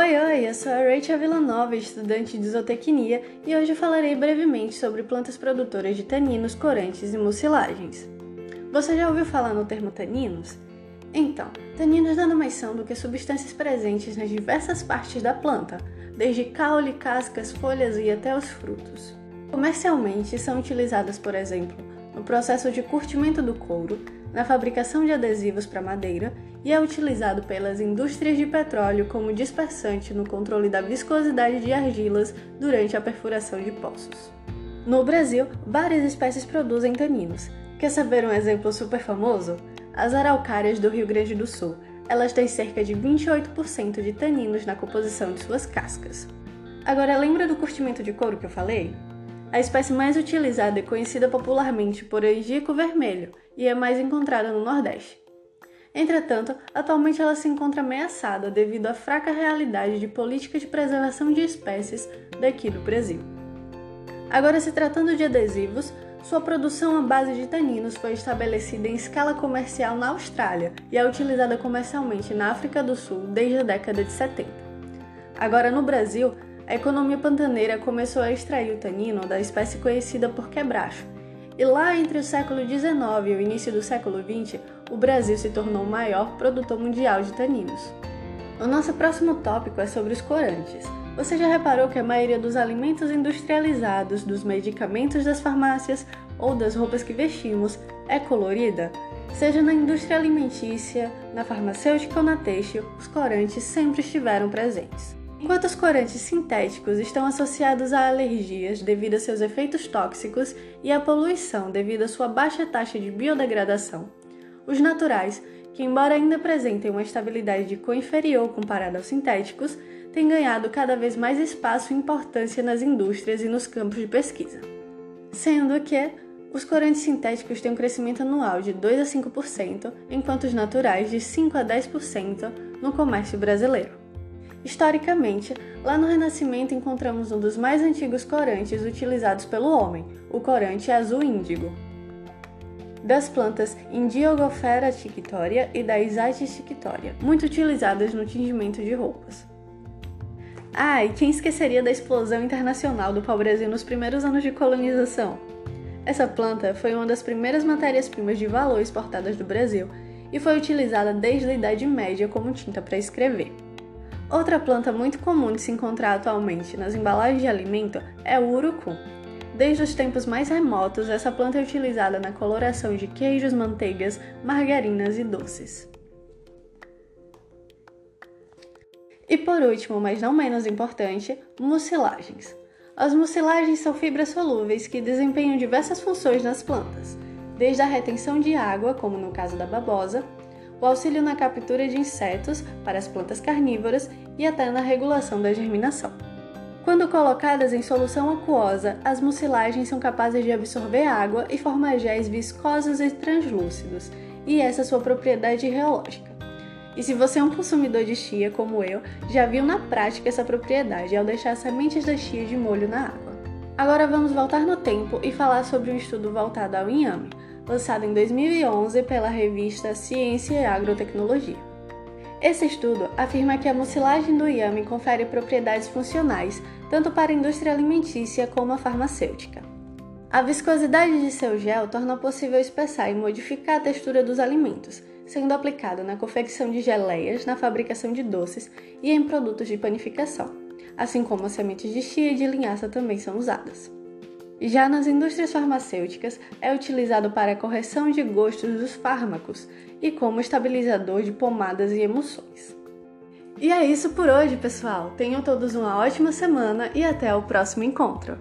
Oi, oi, eu sou a Rachel Villanova, estudante de zootecnia, e hoje falarei brevemente sobre plantas produtoras de taninos, corantes e mucilagens. Você já ouviu falar no termo taninos? Então, taninos nada mais são do que substâncias presentes nas diversas partes da planta, desde caule, cascas, folhas e até os frutos. Comercialmente, são utilizadas, por exemplo, no processo de curtimento do couro, na fabricação de adesivos para madeira e é utilizado pelas indústrias de petróleo como dispersante no controle da viscosidade de argilas durante a perfuração de poços. No Brasil, várias espécies produzem taninos. Quer saber um exemplo super famoso? As araucárias do Rio Grande do Sul. Elas têm cerca de 28% de taninos na composição de suas cascas. Agora, lembra do curtimento de couro que eu falei? A espécie mais utilizada é conhecida popularmente por angico vermelho e é mais encontrada no Nordeste. Entretanto, atualmente ela se encontra ameaçada devido à fraca realidade de política de preservação de espécies daqui do Brasil. Agora, se tratando de adesivos, sua produção à base de taninos foi estabelecida em escala comercial na Austrália e é utilizada comercialmente na África do Sul desde a década de 70. Agora, no Brasil, a economia pantaneira começou a extrair o tanino da espécie conhecida por quebracho, e lá entre o século XIX e o início do século XX, o Brasil se tornou o maior produtor mundial de taninos. O nosso próximo tópico é sobre os corantes. Você já reparou que a maioria dos alimentos industrializados, dos medicamentos das farmácias ou das roupas que vestimos é colorida? Seja na indústria alimentícia, na farmacêutica ou na têxtil, os corantes sempre estiveram presentes. Enquanto os corantes sintéticos estão associados a alergias devido a seus efeitos tóxicos e à poluição devido à sua baixa taxa de biodegradação, os naturais, que embora ainda apresentem uma estabilidade de cor inferior comparada aos sintéticos, têm ganhado cada vez mais espaço e importância nas indústrias e nos campos de pesquisa. Sendo que os corantes sintéticos têm um crescimento anual de 2 a 5%, enquanto os naturais de 5 a 10% no comércio brasileiro. Historicamente, lá no Renascimento encontramos um dos mais antigos corantes utilizados pelo homem, o corante azul índigo. Das plantas Indiogofera tinctoria e da Isatis tinctoria, muito utilizadas no tingimento de roupas. Ah, e quem esqueceria da explosão internacional do pau-brasil nos primeiros anos de colonização? Essa planta foi uma das primeiras matérias-primas de valor exportadas do Brasil e foi utilizada desde a Idade Média como tinta para escrever. Outra planta muito comum de se encontrar atualmente nas embalagens de alimento é o urucum. Desde os tempos mais remotos, essa planta é utilizada na coloração de queijos, manteigas, margarinas e doces. E por último, mas não menos importante, mucilagens. As mucilagens são fibras solúveis que desempenham diversas funções nas plantas, desde a retenção de água, como no caso da babosa, o auxílio na captura de insetos para as plantas carnívoras e até na regulação da germinação. Quando colocadas em solução aquosa, as mucilagens são capazes de absorver água e formar géis viscosos e translúcidos, e essa é sua propriedade reológica. E se você é um consumidor de chia como eu, já viu na prática essa propriedade ao deixar sementes da chia de molho na água. Agora vamos voltar no tempo e falar sobre um estudo voltado ao inhame, lançado em 2011 pela revista Ciência e Agrotecnologia. Esse estudo afirma que a mucilagem do iame confere propriedades funcionais tanto para a indústria alimentícia como a farmacêutica. A viscosidade de seu gel torna possível espessar e modificar a textura dos alimentos, sendo aplicado na confecção de geleias, na fabricação de doces e em produtos de panificação, assim como as sementes de chia e de linhaça também são usadas. Já nas indústrias farmacêuticas, é utilizado para a correção de gostos dos fármacos e como estabilizador de pomadas e emulsões. E é isso por hoje, pessoal. Tenham todos uma ótima semana e até o próximo encontro.